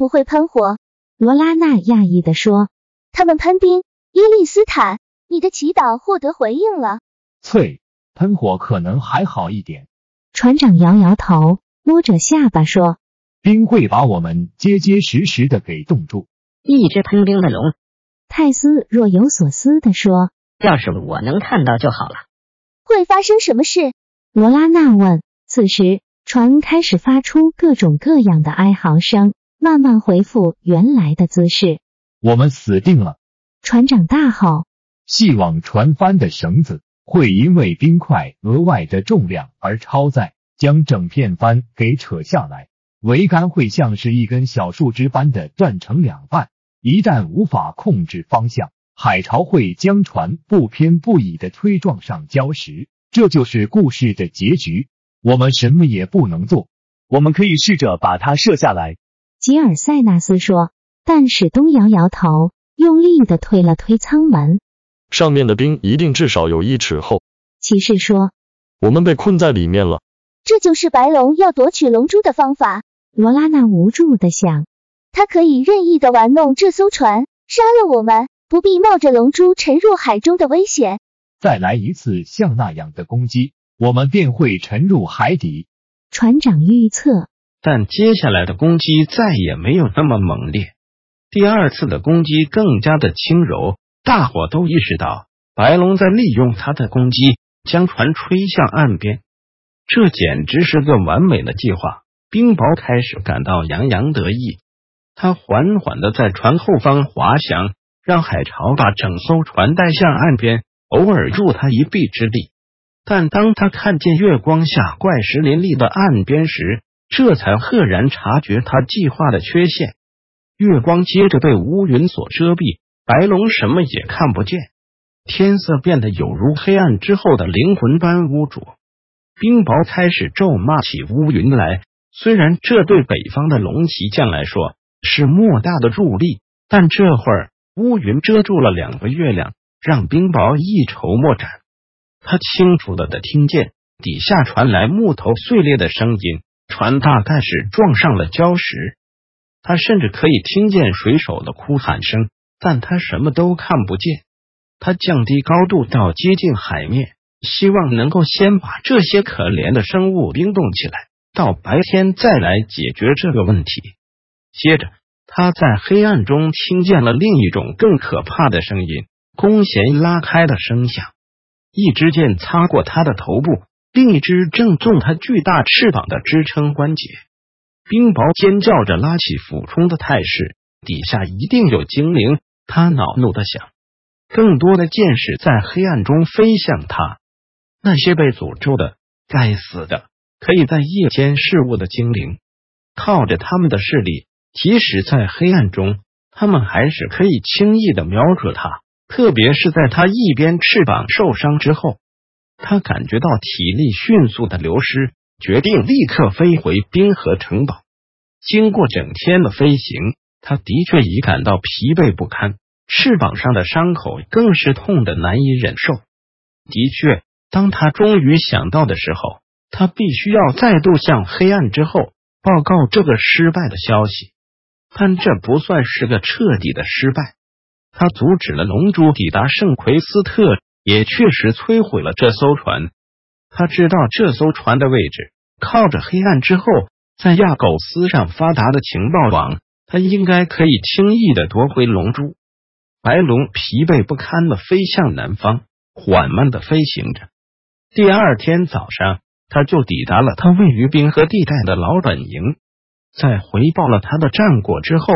不会喷火，罗拉娜讶异地说。他们喷冰。伊利斯坦，你的祈祷获得回应了。翠，喷火可能还好一点。船长摇摇头，摸着下巴说：“冰会把我们结结实实的给冻住。”一只喷冰的龙。泰斯若有所思地说：“要是我能看到就好了。”会发生什么事？罗拉娜问。此时。船开始发出各种各样的哀嚎声，慢慢恢复原来的姿势。我们死定了！船长大吼。系往船帆的绳子会因为冰块额外的重量而超载，将整片帆给扯下来。桅杆会像是一根小树枝般的断成两半。一旦无法控制方向，海潮会将船不偏不倚的推撞上礁石。这就是故事的结局。我们什么也不能做，我们可以试着把它射下来。吉尔塞纳斯说，但史东摇摇头，用力的推了推舱门。上面的冰一定至少有一尺厚。骑士说，我们被困在里面了。这就是白龙要夺取龙珠的方法。罗拉娜无助的想，他可以任意的玩弄这艘船，杀了我们，不必冒着龙珠沉入海中的危险。再来一次像那样的攻击。我们便会沉入海底。船长预测，但接下来的攻击再也没有那么猛烈。第二次的攻击更加的轻柔，大伙都意识到白龙在利用他的攻击将船吹向岸边。这简直是个完美的计划。冰雹开始感到洋洋得意，他缓缓的在船后方滑翔，让海潮把整艘船带向岸边，偶尔助他一臂之力。但当他看见月光下怪石林立的岸边时，这才赫然察觉他计划的缺陷。月光接着被乌云所遮蔽，白龙什么也看不见，天色变得有如黑暗之后的灵魂般污浊。冰雹开始咒骂起乌云来，虽然这对北方的龙骑将来说是莫大的助力，但这会儿乌云遮住了两个月亮，让冰雹一筹莫展。他清楚的的听见底下传来木头碎裂的声音，船大概是撞上了礁石。他甚至可以听见水手的哭喊声，但他什么都看不见。他降低高度到接近海面，希望能够先把这些可怜的生物冰冻起来，到白天再来解决这个问题。接着，他在黑暗中听见了另一种更可怕的声音——弓弦拉开的声响。一支箭擦过他的头部，另一只正中他巨大翅膀的支撑关节。冰雹尖叫着拉起俯冲的态势，底下一定有精灵。他恼怒的想，更多的箭矢在黑暗中飞向他。那些被诅咒的、该死的、可以在夜间视物的精灵，靠着他们的视力，即使在黑暗中，他们还是可以轻易的瞄准他。特别是在他一边翅膀受伤之后，他感觉到体力迅速的流失，决定立刻飞回冰河城堡。经过整天的飞行，他的确已感到疲惫不堪，翅膀上的伤口更是痛的难以忍受。的确，当他终于想到的时候，他必须要再度向黑暗之后报告这个失败的消息，但这不算是个彻底的失败。他阻止了龙珠抵达圣奎斯特，也确实摧毁了这艘船。他知道这艘船的位置，靠着黑暗之后在亚狗斯上发达的情报网，他应该可以轻易的夺回龙珠。白龙疲惫不堪的飞向南方，缓慢的飞行着。第二天早上，他就抵达了他位于冰河地带的老本营。在回报了他的战果之后，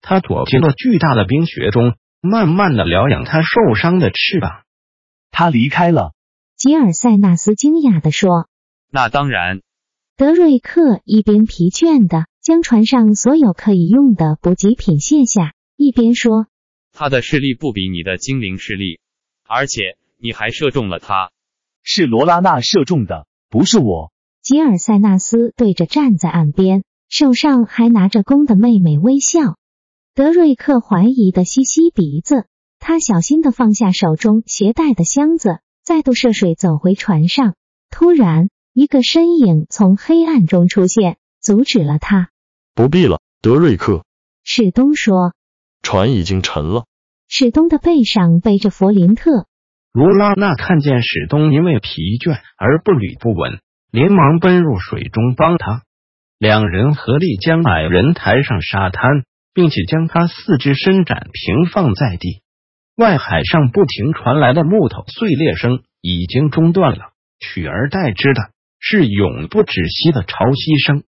他躲进了巨大的冰雪中。慢慢的疗养他受伤的翅膀，他离开了。吉尔塞纳斯惊讶的说：“那当然。”德瑞克一边疲倦的将船上所有可以用的补给品卸下，一边说：“他的视力不比你的精灵视力，而且你还射中了他。是罗拉娜射中的，不是我。”吉尔塞纳斯对着站在岸边、手上还拿着弓的妹妹微笑。德瑞克怀疑的吸吸鼻子，他小心的放下手中携带的箱子，再度涉水走回船上。突然。一个身影从黑暗中出现，阻止了他。不必了，德瑞克。史东说：“船已经沉了。”史东的背上背着弗林特。卢拉娜看见史东因为疲倦而步履不稳，连忙奔入水中帮他。两人合力将矮人抬上沙滩，并且将他四肢伸展平放在地。外海上不停传来的木头碎裂声已经中断了，取而代之的。是永不止息的潮汐声，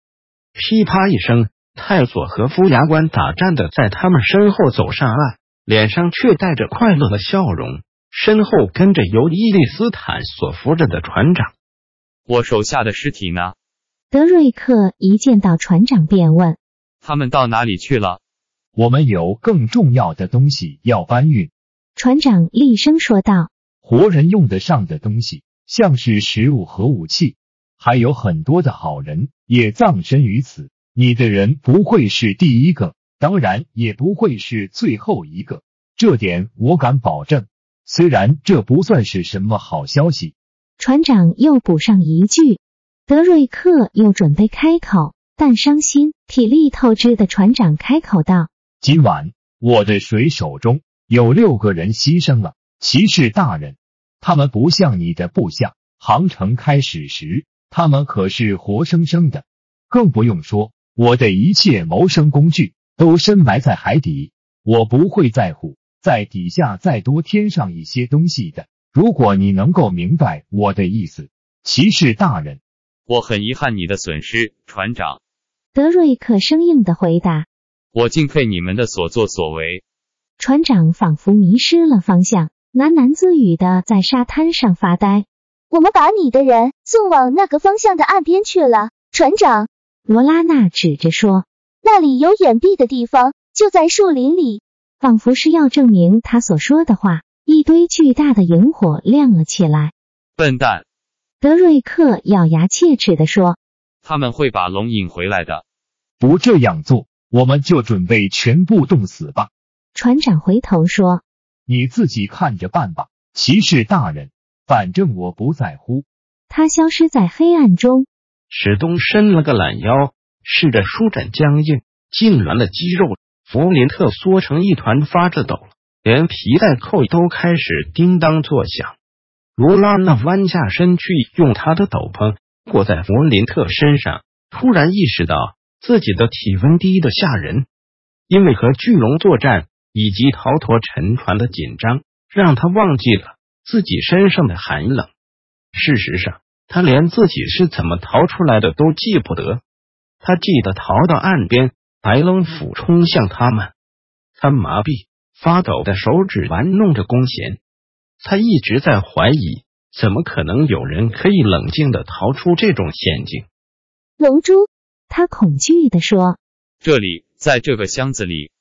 噼啪一声，泰索和夫牙关打颤的在他们身后走上岸，脸上却带着快乐的笑容。身后跟着由伊利斯坦所扶着的船长。我手下的尸体呢？德瑞克一见到船长便问：“他们到哪里去了？”我们有更重要的东西要搬运。船长厉声说道：“活人用得上的东西，像是食物和武器。”还有很多的好人也葬身于此，你的人不会是第一个，当然也不会是最后一个，这点我敢保证。虽然这不算是什么好消息，船长又补上一句。德瑞克又准备开口，但伤心、体力透支的船长开口道：“今晚我的水手中有六个人牺牲了，骑士大人，他们不像你的部下，航程开始时。”他们可是活生生的，更不用说我的一切谋生工具都深埋在海底，我不会在乎在底下再多添上一些东西的。如果你能够明白我的意思，骑士大人，我很遗憾你的损失，船长。德瑞克生硬的回答：“我敬佩你们的所作所为。”船长仿佛迷失了方向，喃喃自语的在沙滩上发呆。我们把你的人送往那个方向的岸边去了，船长。罗拉娜指着说：“那里有掩蔽的地方，就在树林里。”仿佛是要证明他所说的话。一堆巨大的萤火亮了起来。笨蛋！德瑞克咬牙切齿地说：“他们会把龙引回来的。不这样做，我们就准备全部冻死吧。”船长回头说：“你自己看着办吧，骑士大人。”反正我不在乎。他消失在黑暗中。史东伸了个懒腰，试着舒展僵硬痉挛的肌肉。弗林特缩成一团，发着抖，连皮带扣都开始叮当作响。罗拉那弯下身去，用他的斗篷裹在弗林特身上。突然意识到自己的体温低的吓人，因为和巨龙作战以及逃脱沉船的紧张，让他忘记了。自己身上的寒冷，事实上，他连自己是怎么逃出来的都记不得。他记得逃到岸边，白龙俯冲向他们，他麻痹、发抖的手指玩弄着弓弦。他一直在怀疑，怎么可能有人可以冷静的逃出这种陷阱？龙珠，他恐惧的说：“这里，在这个箱子里。”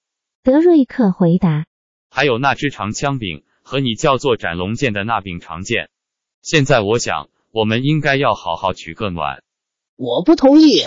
德瑞克回答：“还有那只长枪柄。”和你叫做斩龙剑的那柄长剑，现在我想，我们应该要好好取个暖。我不同意。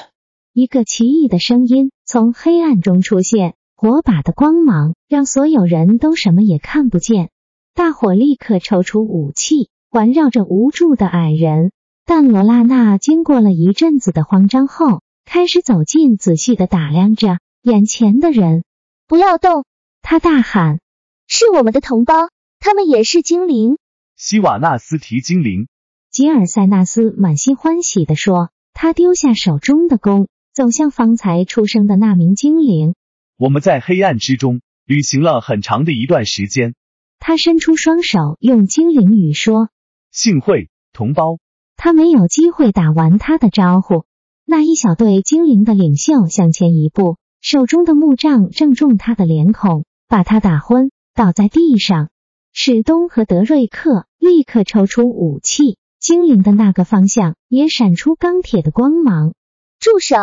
一个奇异的声音从黑暗中出现，火把的光芒让所有人都什么也看不见。大伙立刻抽出武器，环绕着无助的矮人。但罗拉娜经过了一阵子的慌张后，开始走近，仔细的打量着眼前的人。不要动！他大喊：“是我们的同胞。”他们也是精灵，希瓦纳斯提精灵。吉尔塞纳斯满心欢喜地说：“他丢下手中的弓，走向方才出生的那名精灵。我们在黑暗之中旅行了很长的一段时间。”他伸出双手，用精灵语说：“幸会，同胞。”他没有机会打完他的招呼。那一小队精灵的领袖向前一步，手中的木杖正中他的脸孔，把他打昏，倒在地上。史东和德瑞克立刻抽出武器，精灵的那个方向也闪出钢铁的光芒。住手！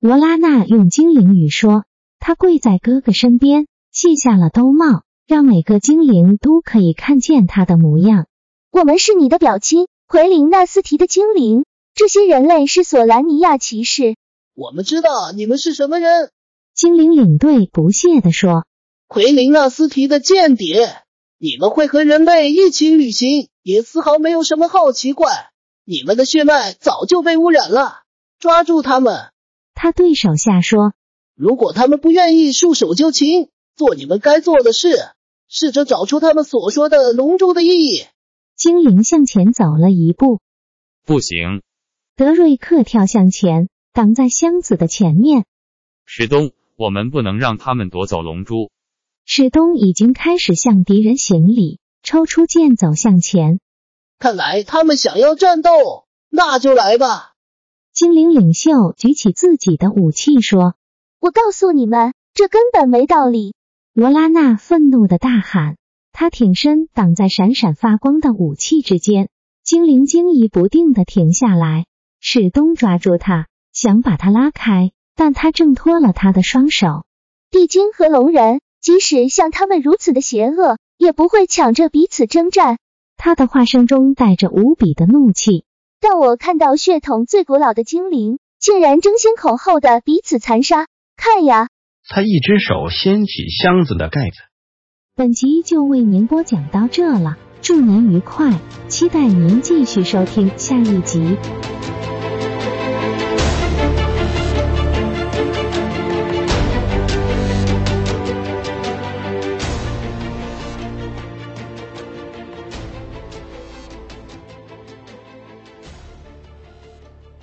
罗拉娜用精灵语说。她跪在哥哥身边，卸下了兜帽，让每个精灵都可以看见她的模样。我们是你的表亲，奎林纳斯提的精灵。这些人类是索兰尼亚骑士。我们知道你们是什么人。精灵领队不屑地说：“奎林纳斯提的间谍，你们会和人类一起旅行，也丝毫没有什么好奇怪。你们的血脉早就被污染了，抓住他们。”他对手下说。如果他们不愿意束手就擒，做你们该做的事，试着找出他们所说的龙珠的意义。精灵向前走了一步，不行。德瑞克跳向前，挡在箱子的前面。史东，我们不能让他们夺走龙珠。史东已经开始向敌人行礼，抽出剑走向前。看来他们想要战斗，那就来吧。精灵领袖举起自己的武器说。我告诉你们，这根本没道理！罗拉娜愤怒的大喊。她挺身挡在闪闪发光的武器之间。精灵惊疑不定的停下来。史东抓住他，想把他拉开，但他挣脱了他的双手。地精和龙人，即使像他们如此的邪恶，也不会抢着彼此征战。他的话声中带着无比的怒气。但我看到血统最古老的精灵，竟然争先恐后的彼此残杀。看呀！他一只手掀起箱子的盖子。本集就为您播讲到这了，祝您愉快，期待您继续收听下一集。